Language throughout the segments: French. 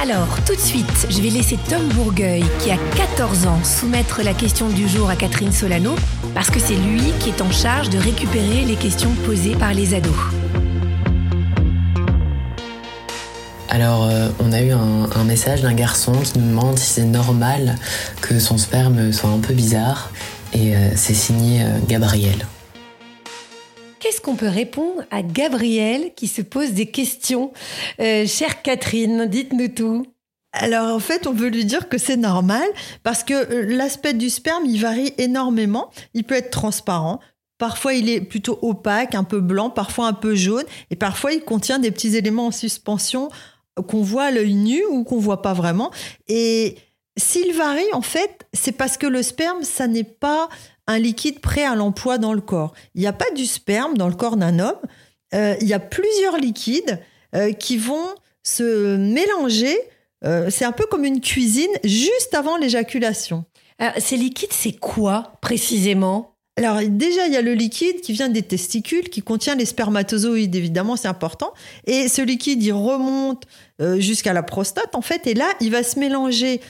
Alors, tout de suite, je vais laisser Tom Bourgueil, qui a 14 ans, soumettre la question du jour à Catherine Solano, parce que c'est lui qui est en charge de récupérer les questions posées par les ados. Alors, euh, on a eu un, message d'un garçon qui nous demande si c'est normal que son sperme soit un peu bizarre, et euh, c'est signé euh, Gabriel. Qu'on peut répondre à Gabriel qui se pose des questions Euh, Chère Catherine, dites-nous tout. Alors en fait, on veut lui dire que c'est normal parce que euh, l'aspect du sperme, il varie énormément. Il peut être transparent. Parfois, il est plutôt opaque, un peu blanc, parfois un peu jaune, et parfois, il contient des petits éléments en suspension qu'on voit à l'œil nu ou qu'on voit pas vraiment. Et s'il varie, en fait, c'est parce que le sperme, ça n'est pas un liquide prêt à l'emploi dans le corps. Il n'y a pas du sperme dans le corps d'un homme. Euh, il y a plusieurs liquides euh, qui vont se mélanger. Euh, c'est un peu comme une cuisine juste avant l'éjaculation. Ces liquides, c'est quoi précisément? Alors déjà, il y a le liquide qui vient des testicules, qui contient les spermatozoïdes, évidemment, c'est important. Et ce liquide, il remonte jusqu'à la prostate, en fait, et là, il va se mélanger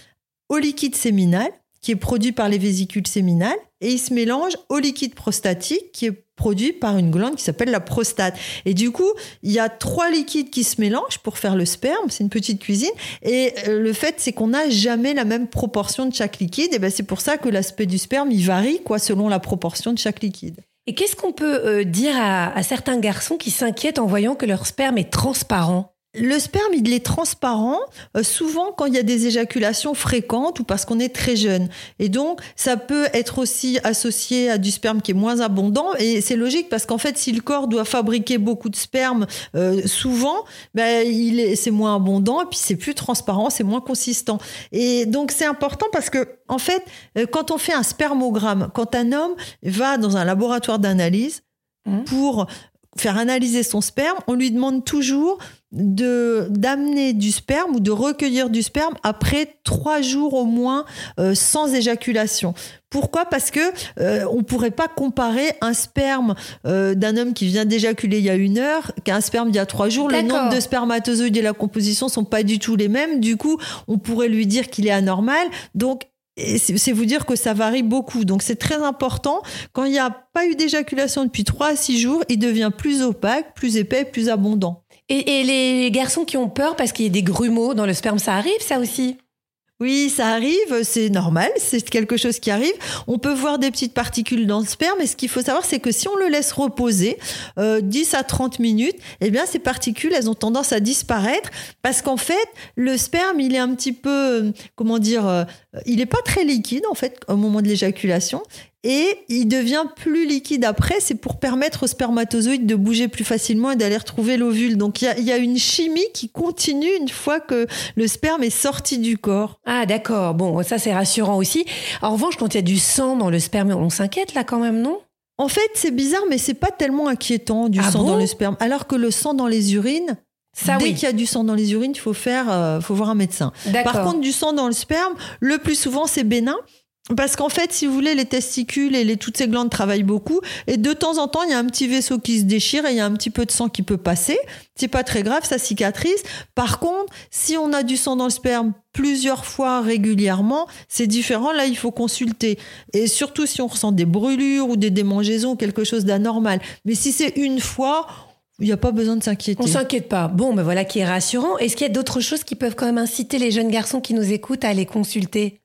au liquide séminal, qui est produit par les vésicules séminales, et il se mélange au liquide prostatique, qui est produit par une glande qui s'appelle la prostate. Et du coup, il y a trois liquides qui se mélangent pour faire le sperme, c'est une petite cuisine, et euh, le fait, c'est qu'on n'a jamais la même proportion de chaque liquide, et ben c'est pour ça que l'aspect du sperme, il varie, quoi, selon la proportion de chaque liquide. Et qu'est-ce qu'on peut euh, dire à, à certains garçons qui s'inquiètent en voyant que leur sperme est transparent? Le sperme, il est transparent, euh, souvent quand il y a des éjaculations fréquentes ou parce qu'on est très jeune. Et donc, ça peut être aussi associé à du sperme qui est moins abondant. Et c'est logique parce qu'en fait, si le corps doit fabriquer beaucoup de sperme euh, souvent, ben, il est, c'est moins abondant et puis c'est plus transparent, c'est moins consistant. Et donc, c'est important parce que, en fait, euh, quand on fait un spermogramme, quand un homme va dans un laboratoire d'analyse Mhm. pour faire analyser son sperme, on lui demande toujours de d'amener du sperme ou de recueillir du sperme après trois jours au moins euh, sans éjaculation. Pourquoi? Parce que euh, on pourrait pas comparer un sperme euh, d'un homme qui vient d'éjaculer il y a une heure qu'un sperme d'il y a trois jours. Le nombre de spermatozoïdes et la composition sont pas du tout les mêmes. Du coup, on pourrait lui dire qu'il est anormal. Donc c'est vous dire que ça varie beaucoup. Donc c'est très important. Quand il n'y a pas eu d'éjaculation depuis 3 à 6 jours, il devient plus opaque, plus épais, plus abondant. et, et les garçons qui ont peur parce qu'il y a des grumeaux dans le sperme, ça arrive ça aussi? Oui, ça arrive, c'est normal, c'est quelque chose qui arrive. On peut voir des petites particules dans le sperme, mais ce qu'il faut savoir, c'est que si on le laisse reposer euh, 10 à 30 minutes, eh bien, ces particules, elles ont tendance à disparaître parce qu'en fait, le sperme, il est un petit peu, euh, comment dire, euh, il n'est pas très liquide, en fait, au moment de l'éjaculation. Et il devient plus liquide après, c'est pour permettre aux spermatozoïdes de bouger plus facilement et d'aller retrouver l'ovule. Donc il y a, il y a une chimie qui continue une fois que le sperme est sorti du corps. Ah d'accord, bon ça c'est rassurant aussi. En revanche, quand il y a du sang dans le sperme, on s'inquiète là quand même, non? En fait, c'est bizarre, mais c'est pas tellement inquiétant du Ah sang bon? dans le sperme. Alors que le sang dans les urines, Ça dès oui. qu'il y a du sang dans les urines, il faut faire, euh, faut voir un médecin. Par contre, du sang dans le sperme, le plus souvent, c'est bénin. Parce qu'en fait, si vous voulez, les testicules et les, toutes ces glandes travaillent beaucoup. Et de temps en temps, il y a un petit vaisseau qui se déchire et il y a un petit peu de sang qui peut passer. C'est pas très grave, ça cicatrise. Par contre, si on a du sang dans le sperme plusieurs fois régulièrement, c'est différent. Là, il faut consulter. Et surtout si on ressent des brûlures ou des démangeaisons ou quelque chose d'anormal. Mais si c'est une fois, il n'y a pas besoin de s'inquiéter. On s'inquiète pas. Bon, ben voilà qui est rassurant. Est-ce qu'il y a d'autres choses qui peuvent quand même inciter les jeunes garçons qui nous écoutent à aller consulter?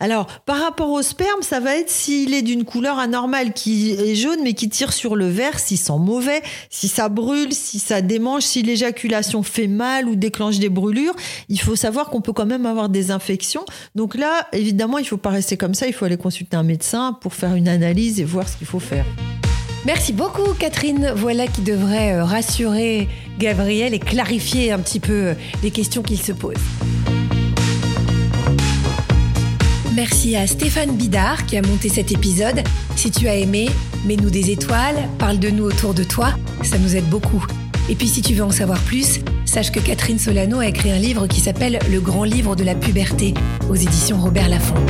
Alors, par rapport au sperme, ça va être s'il est d'une couleur anormale, qui est jaune mais qui tire sur le vert, s'il sent mauvais, si ça brûle, si ça démange, si l'éjaculation fait mal ou déclenche des brûlures. Il faut savoir qu'on peut quand même avoir des infections. Donc là, évidemment, il ne faut pas rester comme ça. Il faut aller consulter un médecin pour faire une analyse et voir ce qu'il faut faire. Merci beaucoup Catherine. Voilà qui devrait euh, rassurer Gabriel et clarifier un petit peu euh, les questions qu'il se pose. Merci à Stéphane Bidard qui a monté cet épisode. Si tu as aimé, mets-nous des étoiles, parle de nous autour de toi, ça nous aide beaucoup. Et puis si tu veux en savoir plus, sache que Catherine Solano a écrit un livre qui s'appelle Le grand livre de la puberté aux éditions Robert Laffont.